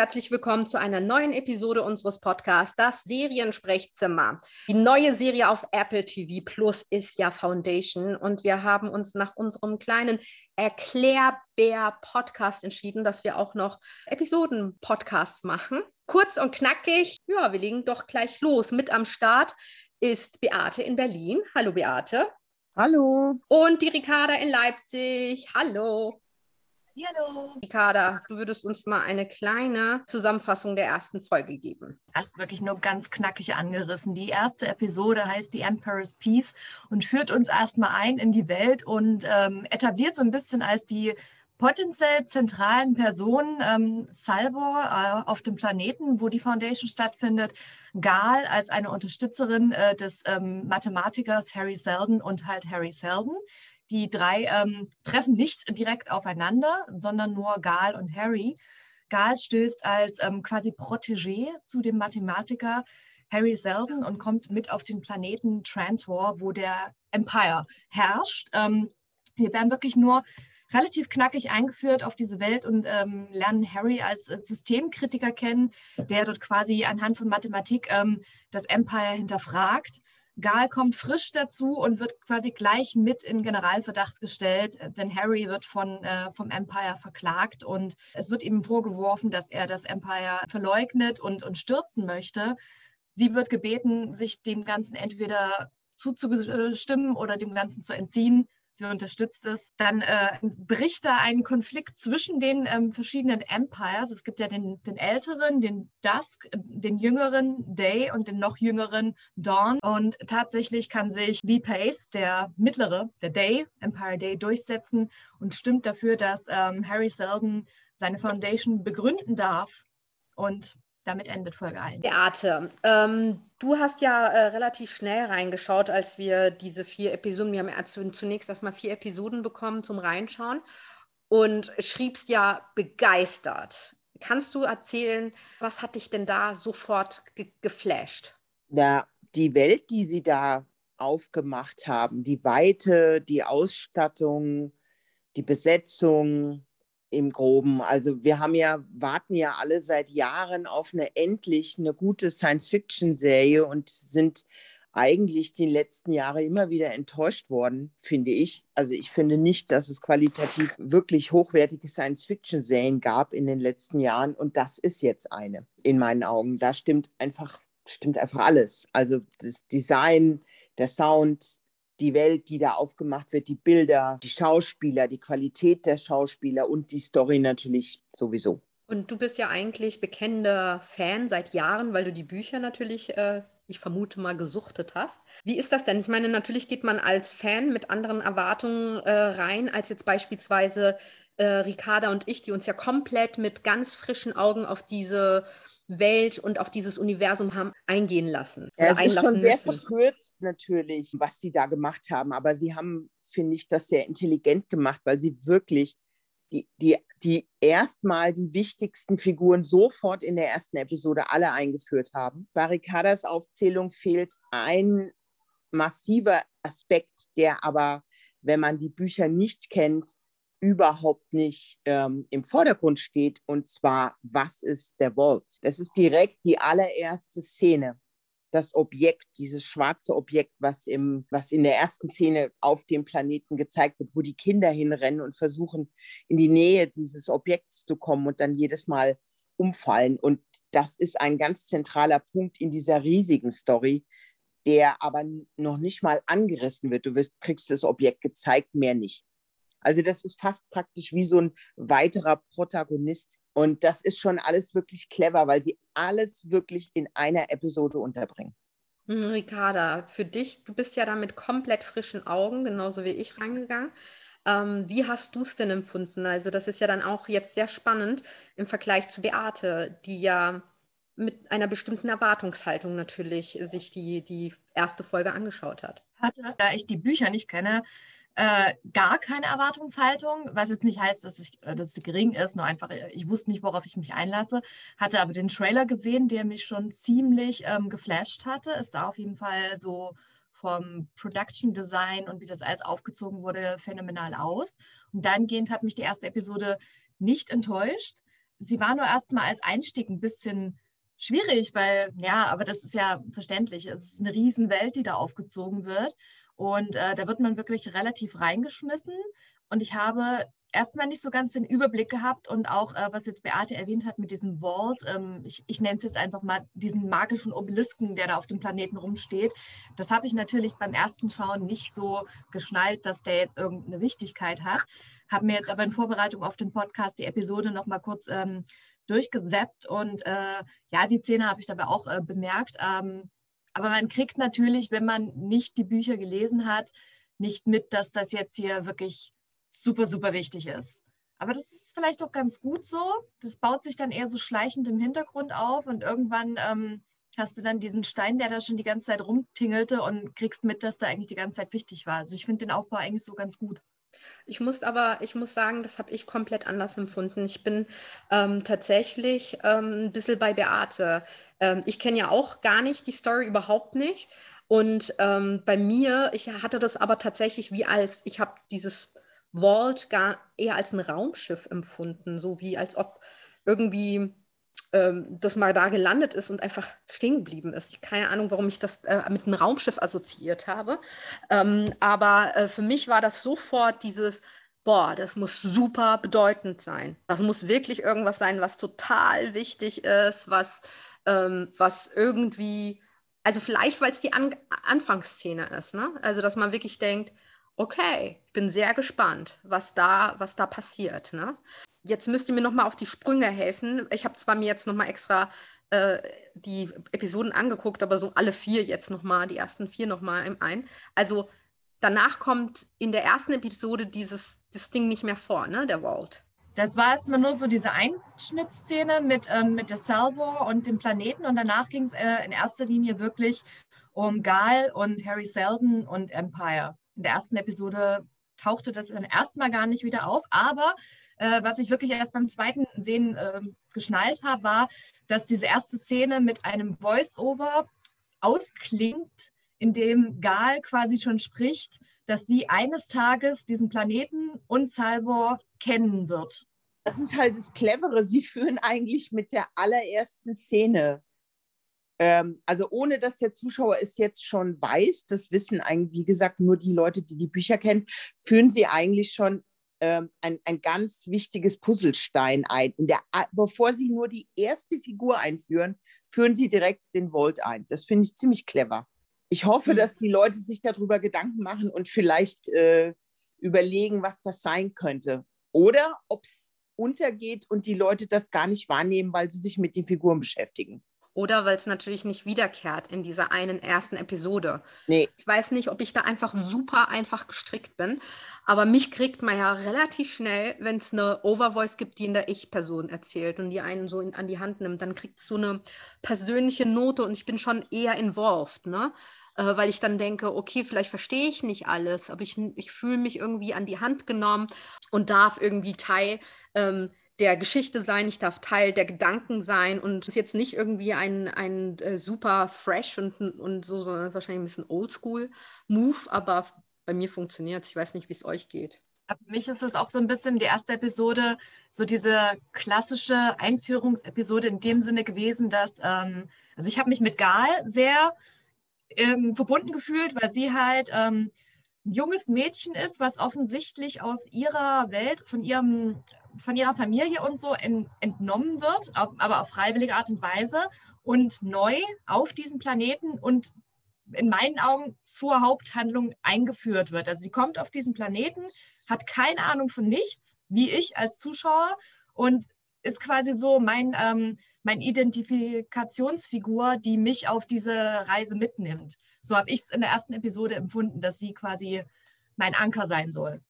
herzlich willkommen zu einer neuen Episode unseres Podcasts, das Seriensprechzimmer. Die neue Serie auf Apple TV Plus ist ja Foundation und wir haben uns nach unserem kleinen Erklärbär-Podcast entschieden, dass wir auch noch Episoden-Podcasts machen. Kurz und knackig, ja, wir legen doch gleich los. Mit am Start ist Beate in Berlin. Hallo Beate. Hallo. Und die Ricarda in Leipzig. Hallo. Hallo. Ricarda, du würdest uns mal eine kleine Zusammenfassung der ersten Folge geben. Ach, wirklich nur ganz knackig angerissen. Die erste Episode heißt The Emperor's Peace und führt uns erstmal ein in die Welt und ähm, etabliert so ein bisschen als die potenziell zentralen Personen ähm, Salvor äh, auf dem Planeten, wo die Foundation stattfindet, Gal als eine Unterstützerin äh, des ähm, Mathematikers Harry Seldon und halt Harry Seldon. Die drei ähm, treffen nicht direkt aufeinander, sondern nur Gal und Harry. Gal stößt als ähm, quasi Protégé zu dem Mathematiker Harry Seldon und kommt mit auf den Planeten Trantor, wo der Empire herrscht. Ähm, wir werden wirklich nur relativ knackig eingeführt auf diese Welt und ähm, lernen Harry als äh, Systemkritiker kennen, der dort quasi anhand von Mathematik ähm, das Empire hinterfragt. Gal kommt frisch dazu und wird quasi gleich mit in Generalverdacht gestellt, denn Harry wird von, äh, vom Empire verklagt und es wird ihm vorgeworfen, dass er das Empire verleugnet und, und stürzen möchte. Sie wird gebeten, sich dem Ganzen entweder zuzustimmen oder dem Ganzen zu entziehen sie unterstützt es. Dann äh, bricht da ein Konflikt zwischen den ähm, verschiedenen Empires. Es gibt ja den, den älteren, den Dusk, den jüngeren Day und den noch jüngeren Dawn. Und tatsächlich kann sich Lee Pace, der mittlere, der Day, Empire Day, durchsetzen und stimmt dafür, dass ähm, Harry Seldon seine Foundation begründen darf. Und damit endet Folge 1. Beate, ähm, du hast ja äh, relativ schnell reingeschaut, als wir diese vier Episoden, wir haben zunächst erstmal vier Episoden bekommen zum Reinschauen und schriebst ja begeistert. Kannst du erzählen, was hat dich denn da sofort ge geflasht? Ja, die Welt, die sie da aufgemacht haben, die Weite, die Ausstattung, die Besetzung, im Groben. Also wir haben ja, warten ja alle seit Jahren auf eine endlich eine gute Science-Fiction-Serie und sind eigentlich die letzten Jahre immer wieder enttäuscht worden, finde ich. Also ich finde nicht, dass es qualitativ wirklich hochwertige Science-Fiction-Serien gab in den letzten Jahren und das ist jetzt eine in meinen Augen. Da stimmt einfach, stimmt einfach alles. Also das Design, der Sound, die Welt, die da aufgemacht wird, die Bilder, die Schauspieler, die Qualität der Schauspieler und die Story natürlich sowieso. Und du bist ja eigentlich bekennender Fan seit Jahren, weil du die Bücher natürlich, äh, ich vermute mal, gesuchtet hast. Wie ist das denn? Ich meine, natürlich geht man als Fan mit anderen Erwartungen äh, rein, als jetzt beispielsweise äh, Ricarda und ich, die uns ja komplett mit ganz frischen Augen auf diese Welt und auf dieses Universum haben eingehen lassen. Ja, es ist schon sehr müssen. verkürzt natürlich, was sie da gemacht haben, aber sie haben, finde ich, das sehr intelligent gemacht, weil sie wirklich die, die, die erstmal die wichtigsten Figuren sofort in der ersten Episode alle eingeführt haben. Barricadas Aufzählung fehlt ein massiver Aspekt, der aber, wenn man die Bücher nicht kennt, überhaupt nicht ähm, im Vordergrund steht, und zwar, was ist der Vault? Das ist direkt die allererste Szene. Das Objekt, dieses schwarze Objekt, was, im, was in der ersten Szene auf dem Planeten gezeigt wird, wo die Kinder hinrennen und versuchen, in die Nähe dieses Objekts zu kommen und dann jedes Mal umfallen. Und das ist ein ganz zentraler Punkt in dieser riesigen Story, der aber noch nicht mal angerissen wird. Du wirst, kriegst das Objekt gezeigt, mehr nicht. Also das ist fast praktisch wie so ein weiterer Protagonist. Und das ist schon alles wirklich clever, weil sie alles wirklich in einer Episode unterbringen. Hm, Ricarda, für dich, du bist ja da mit komplett frischen Augen, genauso wie ich, reingegangen. Ähm, wie hast du es denn empfunden? Also das ist ja dann auch jetzt sehr spannend im Vergleich zu Beate, die ja mit einer bestimmten Erwartungshaltung natürlich sich die, die erste Folge angeschaut hat. Hatte, da ich die Bücher nicht kenne, äh, gar keine Erwartungshaltung, was jetzt nicht heißt, dass, ich, äh, dass es gering ist, nur einfach, äh, ich wusste nicht, worauf ich mich einlasse, hatte aber den Trailer gesehen, der mich schon ziemlich ähm, geflasht hatte. Ist da auf jeden Fall so vom Production Design und wie das alles aufgezogen wurde, phänomenal aus. Und dahingehend hat mich die erste Episode nicht enttäuscht. sie war nur erstmal als Einstieg ein bisschen schwierig, weil, ja, aber das ist ja verständlich. Es ist eine Riesenwelt, die da aufgezogen wird. Und äh, da wird man wirklich relativ reingeschmissen. Und ich habe erstmal nicht so ganz den Überblick gehabt und auch, äh, was jetzt Beate erwähnt hat mit diesem Vault, ähm, ich, ich nenne es jetzt einfach mal diesen magischen Obelisken, der da auf dem Planeten rumsteht. Das habe ich natürlich beim ersten Schauen nicht so geschnallt, dass der jetzt irgendeine Wichtigkeit hat. Habe mir jetzt aber in Vorbereitung auf den Podcast die Episode nochmal kurz ähm, durchgesäppt und äh, ja, die Szene habe ich dabei auch äh, bemerkt. Ähm, aber man kriegt natürlich, wenn man nicht die Bücher gelesen hat, nicht mit, dass das jetzt hier wirklich super, super wichtig ist. Aber das ist vielleicht auch ganz gut so. Das baut sich dann eher so schleichend im Hintergrund auf und irgendwann ähm, hast du dann diesen Stein, der da schon die ganze Zeit rumtingelte und kriegst mit, dass da eigentlich die ganze Zeit wichtig war. Also ich finde den Aufbau eigentlich so ganz gut. Ich muss aber, ich muss sagen, das habe ich komplett anders empfunden. Ich bin ähm, tatsächlich ähm, ein bisschen bei Beate. Ähm, ich kenne ja auch gar nicht die Story überhaupt nicht. Und ähm, bei mir, ich hatte das aber tatsächlich wie als, ich habe dieses Vault gar eher als ein Raumschiff empfunden, so wie als ob irgendwie ähm, das mal da gelandet ist und einfach stehen geblieben ist. Ich keine Ahnung, warum ich das äh, mit einem Raumschiff assoziiert habe. Ähm, aber äh, für mich war das sofort dieses, boah, das muss super bedeutend sein. Das muss wirklich irgendwas sein, was total wichtig ist, was, ähm, was irgendwie, also vielleicht, weil es die An Anfangsszene ist, ne? Also, dass man wirklich denkt, okay, ich bin sehr gespannt, was da, was da passiert. Ne? Jetzt müsst ihr mir nochmal auf die Sprünge helfen. Ich habe zwar mir jetzt nochmal extra äh, die Episoden angeguckt, aber so alle vier jetzt nochmal, die ersten vier nochmal im ein. Also danach kommt in der ersten Episode dieses das Ding nicht mehr vor, ne, der Vault. Das war erstmal nur so diese Einschnittszene mit, ähm, mit der Salvo und dem Planeten und danach ging es äh, in erster Linie wirklich um Gal und Harry Seldon und Empire in der ersten Episode tauchte das dann erstmal gar nicht wieder auf. Aber äh, was ich wirklich erst beim zweiten Sehen äh, geschnallt habe, war, dass diese erste Szene mit einem Voice-Over ausklingt, in dem Gal quasi schon spricht, dass sie eines Tages diesen Planeten und Salvor kennen wird. Das ist halt das Clevere. Sie führen eigentlich mit der allerersten Szene ähm, also ohne dass der Zuschauer es jetzt schon weiß, das wissen eigentlich, wie gesagt, nur die Leute, die die Bücher kennen, führen sie eigentlich schon ähm, ein, ein ganz wichtiges Puzzlestein ein. In der, bevor sie nur die erste Figur einführen, führen sie direkt den Volt ein. Das finde ich ziemlich clever. Ich hoffe, mhm. dass die Leute sich darüber Gedanken machen und vielleicht äh, überlegen, was das sein könnte. Oder ob es untergeht und die Leute das gar nicht wahrnehmen, weil sie sich mit den Figuren beschäftigen. Oder weil es natürlich nicht wiederkehrt in dieser einen ersten Episode. Nee. Ich weiß nicht, ob ich da einfach super einfach gestrickt bin, aber mich kriegt man ja relativ schnell, wenn es eine Overvoice gibt, die in der Ich-Person erzählt und die einen so in, an die Hand nimmt, dann kriegt es so eine persönliche Note und ich bin schon eher involved, ne? Äh, weil ich dann denke, okay, vielleicht verstehe ich nicht alles, aber ich, ich fühle mich irgendwie an die Hand genommen und darf irgendwie Teil ähm, der Geschichte sein, ich darf Teil der Gedanken sein und es ist jetzt nicht irgendwie ein, ein äh, super fresh und, und so, sondern wahrscheinlich ein bisschen oldschool-Move, aber bei mir funktioniert es. Ich weiß nicht, wie es euch geht. Für mich ist es auch so ein bisschen die erste Episode, so diese klassische Einführungsepisode in dem Sinne gewesen, dass, ähm, also ich habe mich mit Gal sehr ähm, verbunden gefühlt, weil sie halt ähm, ein junges Mädchen ist, was offensichtlich aus ihrer Welt, von ihrem von ihrer Familie und so in, entnommen wird, aber auf freiwillige Art und Weise und neu auf diesen Planeten und in meinen Augen zur Haupthandlung eingeführt wird. Also sie kommt auf diesen Planeten, hat keine Ahnung von nichts, wie ich als Zuschauer und ist quasi so mein, ähm, mein Identifikationsfigur, die mich auf diese Reise mitnimmt. So habe ich es in der ersten Episode empfunden, dass sie quasi mein Anker sein soll.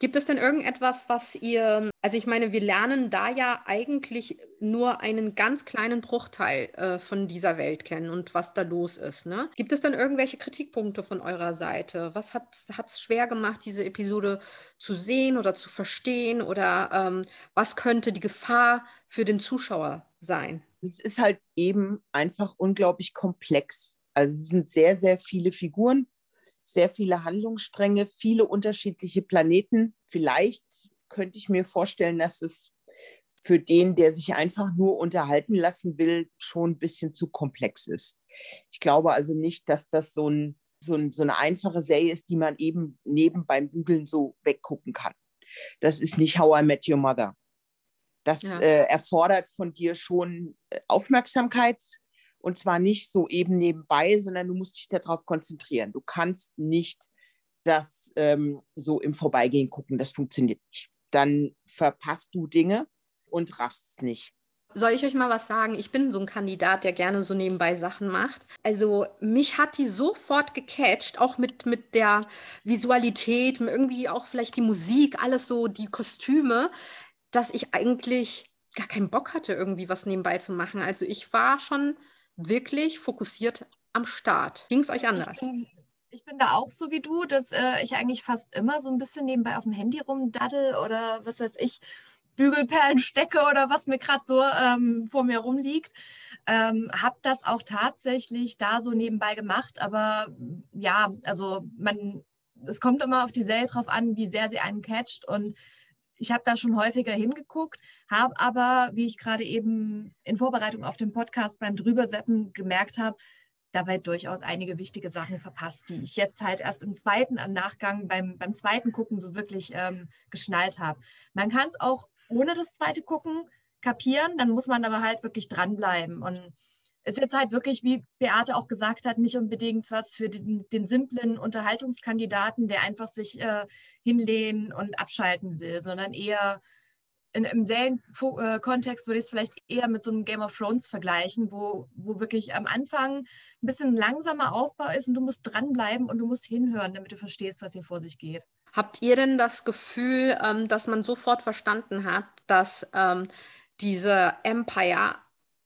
Gibt es denn irgendetwas, was ihr, also ich meine, wir lernen da ja eigentlich nur einen ganz kleinen Bruchteil äh, von dieser Welt kennen und was da los ist. Ne? Gibt es denn irgendwelche Kritikpunkte von eurer Seite? Was hat es schwer gemacht, diese Episode zu sehen oder zu verstehen? Oder ähm, was könnte die Gefahr für den Zuschauer sein? Es ist halt eben einfach unglaublich komplex. Also es sind sehr, sehr viele Figuren sehr viele Handlungsstränge, viele unterschiedliche Planeten. Vielleicht könnte ich mir vorstellen, dass es für den, der sich einfach nur unterhalten lassen will, schon ein bisschen zu komplex ist. Ich glaube also nicht, dass das so, ein, so, ein, so eine einfache Serie ist, die man eben neben beim Bügeln so weggucken kann. Das ist nicht How I Met Your Mother. Das ja. äh, erfordert von dir schon äh, Aufmerksamkeit und zwar nicht so eben nebenbei, sondern du musst dich darauf konzentrieren. Du kannst nicht das ähm, so im Vorbeigehen gucken. Das funktioniert nicht. Dann verpasst du Dinge und raffst es nicht. Soll ich euch mal was sagen? Ich bin so ein Kandidat, der gerne so nebenbei Sachen macht. Also mich hat die sofort gecatcht, auch mit, mit der Visualität, irgendwie auch vielleicht die Musik, alles so, die Kostüme, dass ich eigentlich gar keinen Bock hatte, irgendwie was nebenbei zu machen. Also ich war schon wirklich fokussiert am Start. Ging es euch anders? Ich bin, da auch so wie du, dass äh, ich eigentlich fast immer so ein bisschen nebenbei auf dem Handy rumdaddel oder was weiß ich Bügelperlen stecke oder was mir gerade so ähm, vor mir rumliegt. Ähm, habe das auch tatsächlich da so nebenbei gemacht, aber ja, also man, es kommt immer auf die Serie drauf an, wie sehr sie einen catcht und ich habe da schon häufiger hingeguckt, habe aber, wie ich gerade eben in Vorbereitung auf den Podcast beim Drüberseppen gemerkt habe, dabei durchaus einige wichtige Sachen verpasst, die ich jetzt halt erst im zweiten Nachgang beim, beim zweiten Gucken so wirklich ähm, geschnallt habe. Man kann es auch ohne das zweite Gucken kapieren, dann muss man aber halt wirklich dranbleiben. Und ist jetzt halt wirklich, wie Beate auch gesagt hat, nicht unbedingt was für den, den simplen Unterhaltungskandidaten, der einfach sich äh, hinlehnen und abschalten will, sondern eher in, im Serienkontext würde ich es vielleicht eher mit so einem Game of Thrones vergleichen, wo, wo wirklich am Anfang ein bisschen langsamer Aufbau ist und du musst dranbleiben und du musst hinhören, damit du verstehst, was hier vor sich geht. Habt ihr denn das Gefühl, ähm, dass man sofort verstanden hat, dass ähm, diese Empire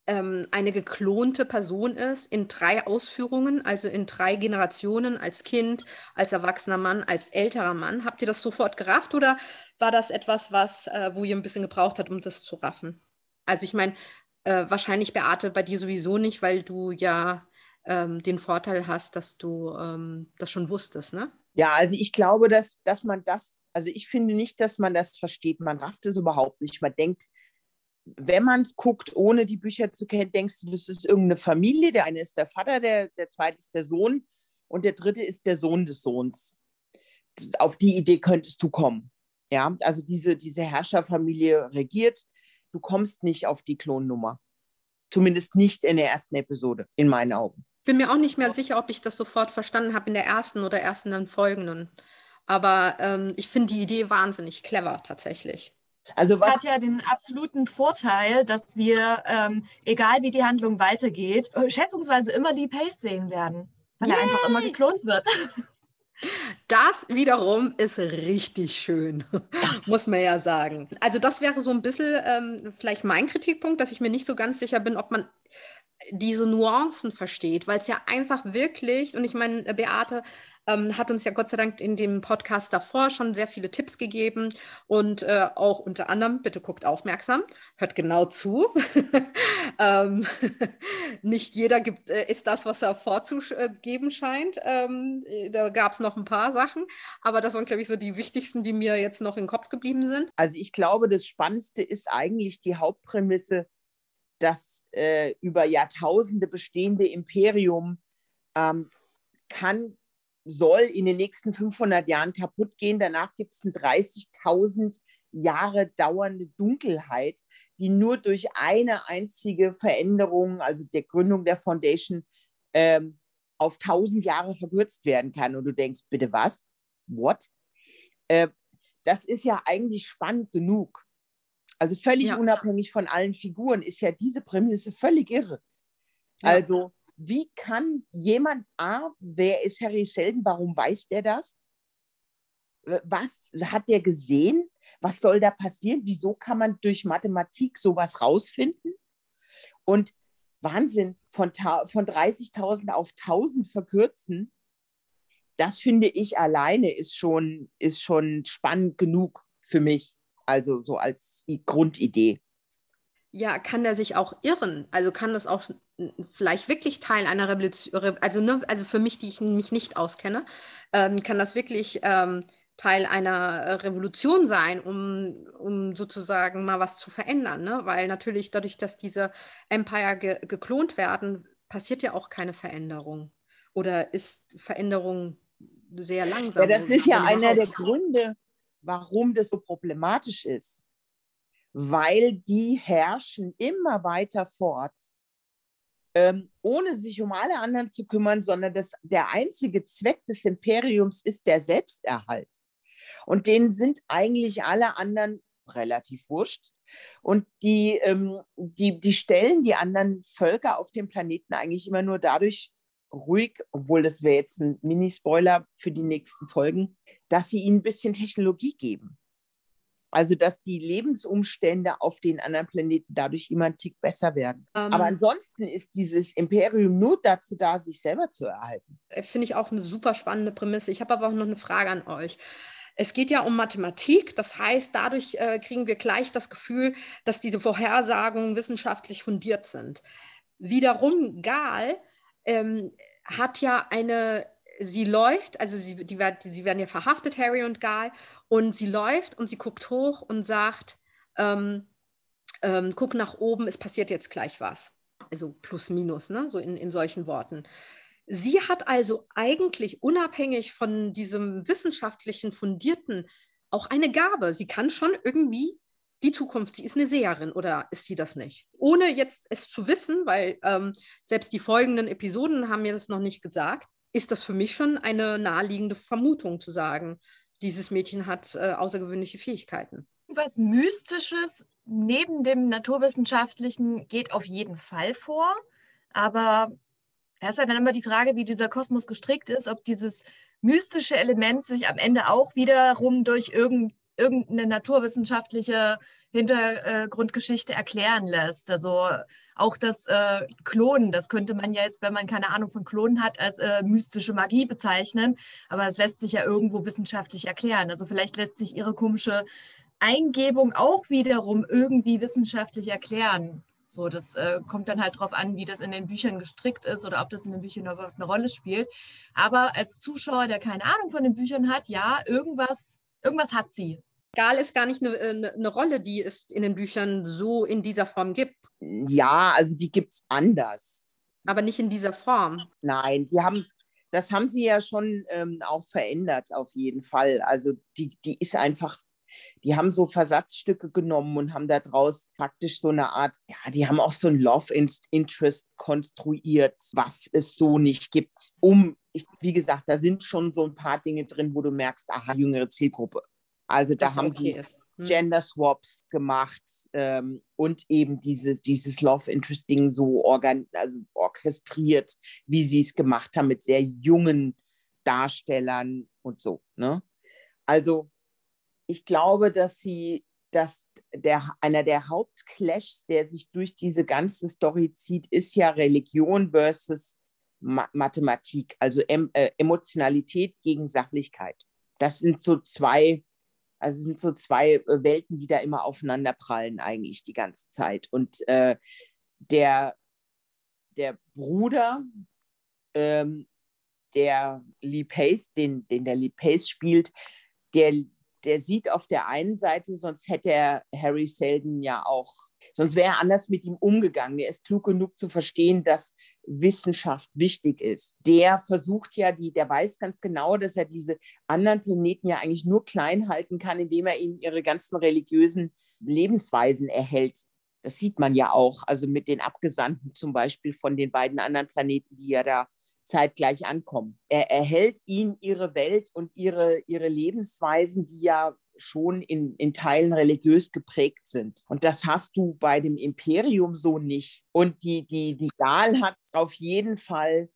ähm, eine geklonte Person ist in drei Ausführungen, also in drei Generationen, als Kind, als erwachsener Mann, als älterer Mann? Habt ihr das sofort gerafft oder war das etwas, was, äh, wo ihr ein bisschen gebraucht habt, um das zu raffen? Also ich meine, äh, wahrscheinlich Beate bei dir sowieso nicht, weil du ja ähm, den Vorteil hast, dass du ähm, das schon wusstest, ne? Ja, also ich glaube, dass, dass man das, also ich finde nicht, dass man das versteht. Man rafft es überhaupt nicht. Man denkt, wenn man es guckt, ohne die Bücher zu kennen, denkst du, das ist irgendeine Familie. Der eine ist der Vater, der, der zweite ist der Sohn und der dritte ist der Sohn des Sohns. Auf die Idee könntest du kommen. Ja, also diese, diese Herrscherfamilie regiert. Du kommst nicht auf die Klonnummer. Zumindest nicht in der ersten Episode, in meinen Augen bin mir auch nicht mehr sicher, ob ich das sofort verstanden habe in der ersten oder ersten dann folgenden. Aber ähm, ich finde die Idee wahnsinnig clever tatsächlich. Also was hat ja den absoluten Vorteil, dass wir, ähm, egal wie die Handlung weitergeht, äh, schätzungsweise immer Lee Pace sehen werden, weil Yay. er einfach immer geklont wird. Das wiederum ist richtig schön, muss man ja sagen. Also das wäre so ein bisschen ähm, vielleicht mein Kritikpunkt, dass ich mir nicht so ganz sicher bin, ob man diese Nuancen versteht, weil es ja einfach wirklich, und ich meine, Beate ähm, hat uns ja Gott sei Dank in dem Podcast davor schon sehr viele Tipps gegeben und äh, auch unter anderem, bitte guckt aufmerksam, hört genau zu. ähm, nicht jeder gibt, äh, ist das, was er vorzugeben scheint. Ähm, da gab es noch ein paar Sachen, aber das waren, glaube ich, so die wichtigsten, die mir jetzt noch im Kopf geblieben sind. Also ich glaube, das Spannendste ist eigentlich die Hauptprämisse, das äh, über Jahrtausende bestehende Imperium ähm, kann, soll in den nächsten 500 Jahren kaputt gehen. Danach gibt es eine 30.000 Jahre dauernde Dunkelheit, die nur durch eine einzige Veränderung, also der Gründung der Foundation, ähm, auf 1000 Jahre verkürzt werden kann. Und du denkst, bitte was? What? Äh, das ist ja eigentlich spannend genug. Also völlig ja. unabhängig von allen Figuren ist ja diese Prämisse völlig irre. Ja. Also wie kann jemand, A, wer ist Harry Selden, warum weiß der das? Was hat der gesehen? Was soll da passieren? Wieso kann man durch Mathematik sowas rausfinden? Und Wahnsinn, von, von 30.000 auf 1.000 verkürzen, das finde ich alleine ist schon, ist schon spannend genug für mich. Also so als Grundidee. Ja, kann der sich auch irren? Also kann das auch vielleicht wirklich Teil einer Revolution, also, ne, also für mich, die ich mich nicht auskenne, ähm, kann das wirklich ähm, Teil einer Revolution sein, um, um sozusagen mal was zu verändern. Ne? Weil natürlich dadurch, dass diese Empire ge geklont werden, passiert ja auch keine Veränderung. Oder ist Veränderung sehr langsam? Ja, das ist ja einer der Gründe, warum das so problematisch ist. Weil die herrschen immer weiter fort, ähm, ohne sich um alle anderen zu kümmern, sondern das, der einzige Zweck des Imperiums ist der Selbsterhalt. Und denen sind eigentlich alle anderen relativ wurscht. Und die, ähm, die, die stellen die anderen Völker auf dem Planeten eigentlich immer nur dadurch ruhig, obwohl das wäre jetzt ein Mini-Spoiler für die nächsten Folgen, dass sie ihnen ein bisschen Technologie geben. Also, dass die Lebensumstände auf den anderen Planeten dadurch immer einen Tick besser werden. Ähm. Aber ansonsten ist dieses Imperium nur dazu da, sich selber zu erhalten. Äh, finde ich auch eine super spannende Prämisse. Ich habe aber auch noch eine Frage an euch. Es geht ja um Mathematik, das heißt, dadurch äh, kriegen wir gleich das Gefühl, dass diese Vorhersagungen wissenschaftlich fundiert sind. Wiederum Gal ähm, hat ja eine, sie läuft, also sie, die, sie werden ja verhaftet, Harry und Gal, und sie läuft und sie guckt hoch und sagt, ähm, ähm, guck nach oben, es passiert jetzt gleich was. Also plus minus, ne? so in, in solchen Worten. Sie hat also eigentlich unabhängig von diesem wissenschaftlichen Fundierten auch eine Gabe. Sie kann schon irgendwie die Zukunft, sie ist eine Seherin oder ist sie das nicht? Ohne jetzt es zu wissen, weil ähm, selbst die folgenden Episoden haben mir das noch nicht gesagt, ist das für mich schon eine naheliegende Vermutung zu sagen, dieses Mädchen hat äh, außergewöhnliche Fähigkeiten. Was Mystisches neben dem Naturwissenschaftlichen geht auf jeden Fall vor, aber da ist ja dann immer die Frage, wie dieser Kosmos gestrickt ist, ob dieses mystische Element sich am Ende auch wiederum durch irgendeine naturwissenschaftliche Hintergrundgeschichte erklären lässt. Also auch das äh, Klonen, das könnte man ja jetzt, wenn man keine Ahnung von Klonen hat, als äh, mystische Magie bezeichnen. Aber das lässt sich ja irgendwo wissenschaftlich erklären. Also vielleicht lässt sich ihre komische Eingebung auch wiederum irgendwie wissenschaftlich erklären. So, das äh, kommt dann halt darauf an, wie das in den Büchern gestrickt ist oder ob das in den Büchern überhaupt eine Rolle spielt. Aber als Zuschauer, der keine Ahnung von den Büchern hat, ja, irgendwas, irgendwas hat sie. Gal ist gar nicht eine, eine, eine, Rolle, die es in den Büchern so in dieser Form gibt. Ja, also die gibt es anders. Aber nicht in dieser Form. Nein, die haben, das haben sie ja schon ähm, auch verändert, auf jeden Fall. Also die, die ist einfach die haben so Versatzstücke genommen und haben daraus praktisch so eine Art, ja, die haben auch so ein Love Interest konstruiert, was es so nicht gibt. Um, ich, wie gesagt, da sind schon so ein paar Dinge drin, wo du merkst, aha, jüngere Zielgruppe. Also da haben okay die hm. Gender Swaps gemacht ähm, und eben diese, dieses Love Interest Ding so organ also orchestriert, wie sie es gemacht haben mit sehr jungen Darstellern und so. Ne? Also ich glaube, dass sie, dass der, einer der Hauptclashs, der sich durch diese ganze Story zieht, ist ja Religion versus Ma Mathematik, also em äh, Emotionalität gegen Sachlichkeit. Das sind so zwei, also sind so zwei äh, Welten, die da immer aufeinander prallen eigentlich die ganze Zeit. Und äh, der, der Bruder, ähm, der Lee Pace, den, den der Lee Pace spielt, der der sieht auf der einen Seite, sonst hätte er Harry Selden ja auch, sonst wäre er anders mit ihm umgegangen. Er ist klug genug zu verstehen, dass Wissenschaft wichtig ist. Der versucht ja, die, der weiß ganz genau, dass er diese anderen Planeten ja eigentlich nur klein halten kann, indem er ihnen ihre ganzen religiösen Lebensweisen erhält. Das sieht man ja auch, also mit den Abgesandten zum Beispiel von den beiden anderen Planeten, die ja da zeitgleich ankommen. Er erhält ihnen ihre Welt und ihre, ihre Lebensweisen, die ja schon in, in Teilen religiös geprägt sind. Und das hast du bei dem Imperium so nicht. Und die, die, die Gal hat auf jeden Fall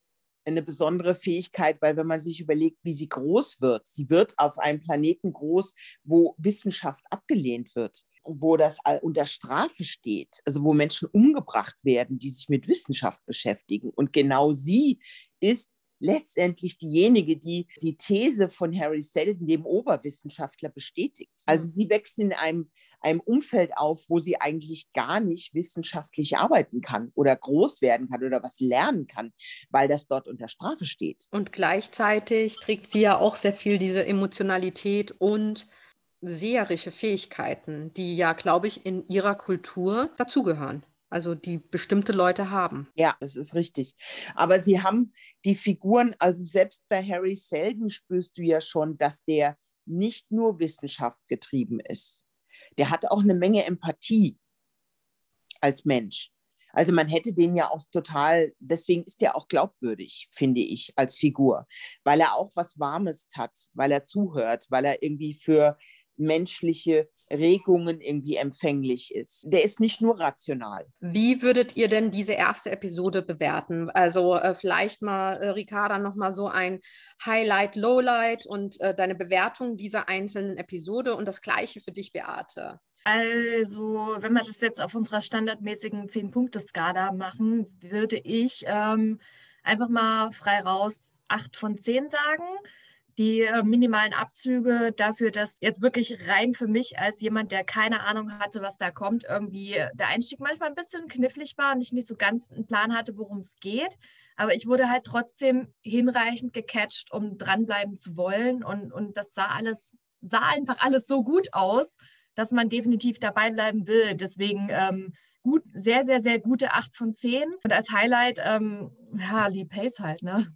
eine besondere Fähigkeit, weil wenn man sich überlegt, wie sie groß wird, sie wird auf einem Planeten groß, wo Wissenschaft abgelehnt wird, wo das unter Strafe steht, also wo Menschen umgebracht werden, die sich mit Wissenschaft beschäftigen. Und genau sie ist letztendlich diejenige, die die These von Harry Seldon, dem Oberwissenschaftler, bestätigt. Also sie wächst in einem, einem Umfeld auf, wo sie eigentlich gar nicht wissenschaftlich arbeiten kann oder groß werden kann oder was lernen kann, weil das dort unter Strafe steht. Und gleichzeitig trägt sie ja auch sehr viel diese Emotionalität und seherische Fähigkeiten, die ja, glaube ich, in ihrer Kultur dazugehören. Also die bestimmte Leute haben. Ja, das ist richtig. Aber sie haben die Figuren, also selbst bei Harry Selden spürst du ja schon, dass der nicht nur Wissenschaft getrieben ist. Der hat auch eine Menge Empathie als Mensch. Also man hätte den ja auch total, deswegen ist der auch glaubwürdig, finde ich, als Figur, weil er auch was Warmes hat, weil er zuhört, weil er irgendwie für menschliche Regungen irgendwie empfänglich ist. Der ist nicht nur rational. Wie würdet ihr denn diese erste Episode bewerten? Also äh, vielleicht mal, äh, Ricarda, nochmal so ein Highlight, Lowlight und äh, deine Bewertung dieser einzelnen Episode und das gleiche für dich, Beate. Also, wenn wir das jetzt auf unserer standardmäßigen 10-Punkte-Skala machen, würde ich ähm, einfach mal frei raus 8 von 10 sagen die äh, minimalen Abzüge dafür, dass jetzt wirklich rein für mich als jemand, der keine Ahnung hatte, was da kommt, irgendwie der Einstieg manchmal ein bisschen knifflig war und ich nicht so ganz einen Plan hatte, worum es geht. Aber ich wurde halt trotzdem hinreichend gecatcht, um dranbleiben zu wollen. Und, und das sah alles, sah einfach alles so gut aus, dass man definitiv dabei bleiben will. Deswegen ähm, gut, sehr, sehr, sehr gute 8 von 10. Und als Highlight, ähm, ja, Lee Pace halt, ne?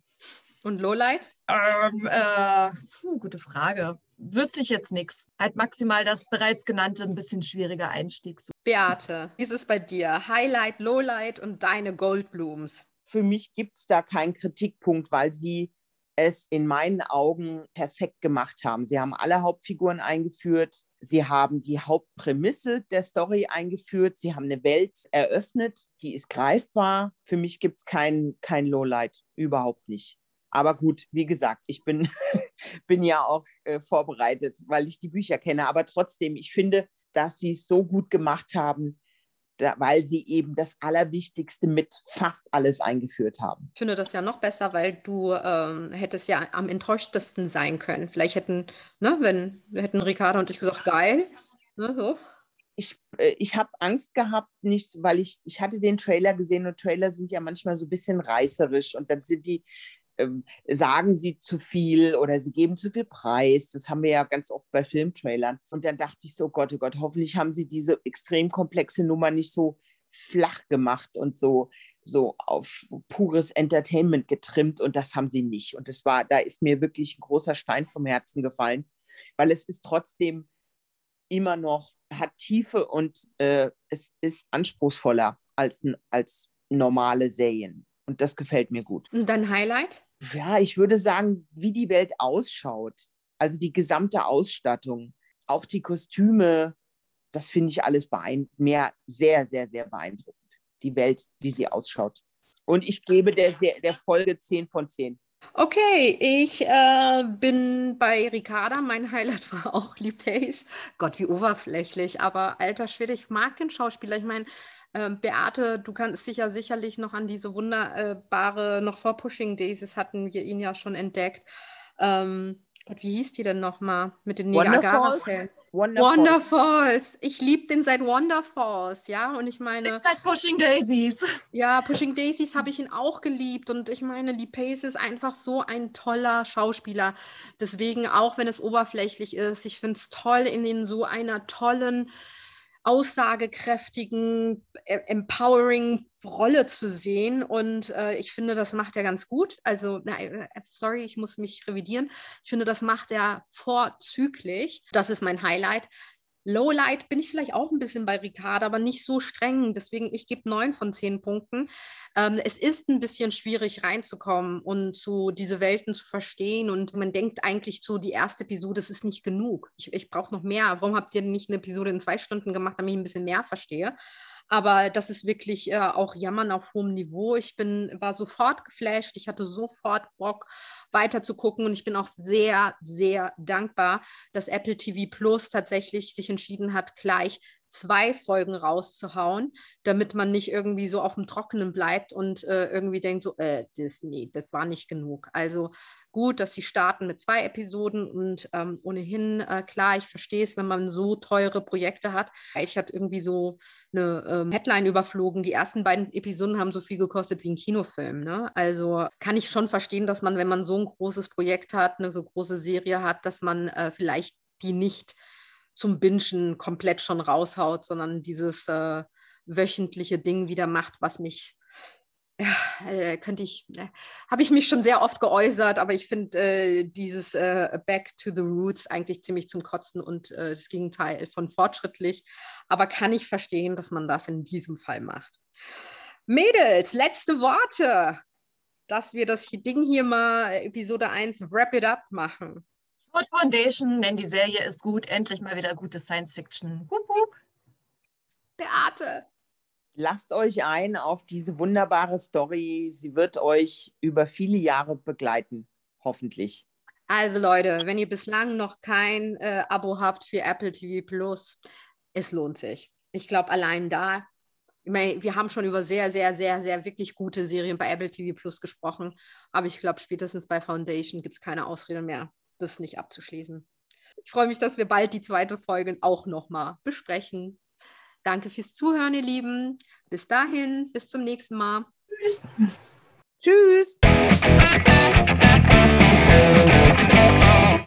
Und Lowlight? Ähm, äh, puh, gute Frage. Wüsste ich jetzt nichts. Halt maximal das bereits genannte, ein bisschen schwieriger Einstieg. Beate, wie ist es bei dir? Highlight, Lowlight und deine Goldblooms? Für mich gibt es da keinen Kritikpunkt, weil sie es in meinen Augen perfekt gemacht haben. Sie haben alle Hauptfiguren eingeführt, sie haben die Hauptprämisse der Story eingeführt, sie haben eine Welt eröffnet, die ist greifbar. Für mich gibt es kein, kein Lowlight, überhaupt nicht. Aber gut, wie gesagt, ich bin, bin ja auch äh, vorbereitet, weil ich die Bücher kenne. Aber trotzdem, ich finde, dass sie es so gut gemacht haben, da, weil sie eben das Allerwichtigste mit fast alles eingeführt haben. Ich finde das ja noch besser, weil du ähm, hättest ja am enttäuschtesten sein können. Vielleicht hätten, ne, wenn hätten Ricardo und ich gesagt, geil. Ne, so. Ich, äh, ich habe Angst gehabt, nicht, weil ich, ich hatte den Trailer gesehen und Trailer sind ja manchmal so ein bisschen reißerisch und dann sind die ähm, sagen sie zu viel oder sie geben zu viel Preis. Das haben wir ja ganz oft bei Filmtrailern. Und dann dachte ich so, Gott, oh Gott, hoffentlich haben sie diese extrem komplexe Nummer nicht so flach gemacht und so so auf pures Entertainment getrimmt und das haben sie nicht. Und das war, da ist mir wirklich ein großer Stein vom Herzen gefallen, weil es ist trotzdem immer noch, hat Tiefe und äh, es ist anspruchsvoller als, als normale Serien. Und das gefällt mir gut. Und dein Highlight? Ja, ich würde sagen, wie die Welt ausschaut. Also die gesamte Ausstattung, auch die Kostüme, das finde ich alles mehr sehr, sehr, sehr beeindruckend. Die Welt, wie sie ausschaut. Und ich gebe der, der Folge 10 von 10. Okay, ich äh, bin bei Ricarda. Mein Highlight war auch Lee Pace. Gott, wie oberflächlich. Aber alter Schwede, ich mag den Schauspieler. Ich meine, ähm, Beate, du kannst dich ja sicherlich noch an diese wunderbare, noch vor Pushing Daisies hatten wir ihn ja schon entdeckt. Ähm, Gott, wie hieß die denn nochmal mit den Niagara-Fällen? Wonderfalls. Wonderfalls. Ich liebe den seit Wonderfalls, ja. Und ich meine. Seit Pushing Daisies. Ja, Pushing Daisies habe ich ihn auch geliebt. Und ich meine, Lee Pace ist einfach so ein toller Schauspieler. Deswegen, auch wenn es oberflächlich ist, ich finde es toll, in so einer tollen aussagekräftigen, e-, empowering Rolle zu sehen. Und äh, ich finde, das macht er ganz gut. Also, nein, äh, sorry, ich muss mich revidieren. Ich finde, das macht er vorzüglich. Das ist mein Highlight. Lowlight bin ich vielleicht auch ein bisschen bei Ricard, aber nicht so streng. Deswegen, ich gebe neun von zehn Punkten. Ähm, es ist ein bisschen schwierig reinzukommen und so diese Welten zu verstehen. Und man denkt eigentlich so, die erste Episode, das ist nicht genug. Ich, ich brauche noch mehr. Warum habt ihr nicht eine Episode in zwei Stunden gemacht, damit ich ein bisschen mehr verstehe? Aber das ist wirklich äh, auch Jammern auf hohem Niveau. Ich bin, war sofort geflasht. Ich hatte sofort Bock, weiter zu gucken. Und ich bin auch sehr, sehr dankbar, dass Apple TV Plus tatsächlich sich entschieden hat, gleich zwei Folgen rauszuhauen, damit man nicht irgendwie so auf dem Trockenen bleibt und äh, irgendwie denkt, so, äh, das, nee, das war nicht genug. Also gut, dass sie starten mit zwei Episoden und ähm, ohnehin, äh, klar, ich verstehe es, wenn man so teure Projekte hat. Ich hatte irgendwie so eine ähm, Headline überflogen. Die ersten beiden Episoden haben so viel gekostet wie ein Kinofilm. Ne? Also kann ich schon verstehen, dass man, wenn man so ein großes Projekt hat, eine so große Serie hat, dass man äh, vielleicht die nicht zum Bingen komplett schon raushaut, sondern dieses äh, wöchentliche Ding wieder macht, was mich ja, äh, könnte ich, äh, habe ich mich schon sehr oft geäußert, aber ich finde äh, dieses äh, Back to the Roots eigentlich ziemlich zum Kotzen und äh, das Gegenteil von fortschrittlich. Aber kann ich verstehen, dass man das in diesem Fall macht. Mädels, letzte Worte, dass wir das Ding hier mal Episode 1 Wrap It Up machen. Good Foundation, denn die Serie ist gut. Endlich mal wieder gute Science Fiction. Hup, hup. Beate. Lasst euch ein auf diese wunderbare Story. Sie wird euch über viele Jahre begleiten, hoffentlich. Also Leute, wenn ihr bislang noch kein äh, Abo habt für Apple TV Plus, es lohnt sich. Ich glaube, allein da, ich mein, wir haben schon über sehr, sehr, sehr, sehr wirklich gute Serien bei Apple TV Plus gesprochen, aber ich glaube, spätestens bei Foundation gibt es keine Ausrede mehr, das nicht abzuschließen. Ich freue mich, dass wir bald die zweite Folge auch nochmal besprechen. Danke fürs Zuhören, ihr Lieben. Bis dahin, bis zum nächsten Mal. Tschüss. Tschüss.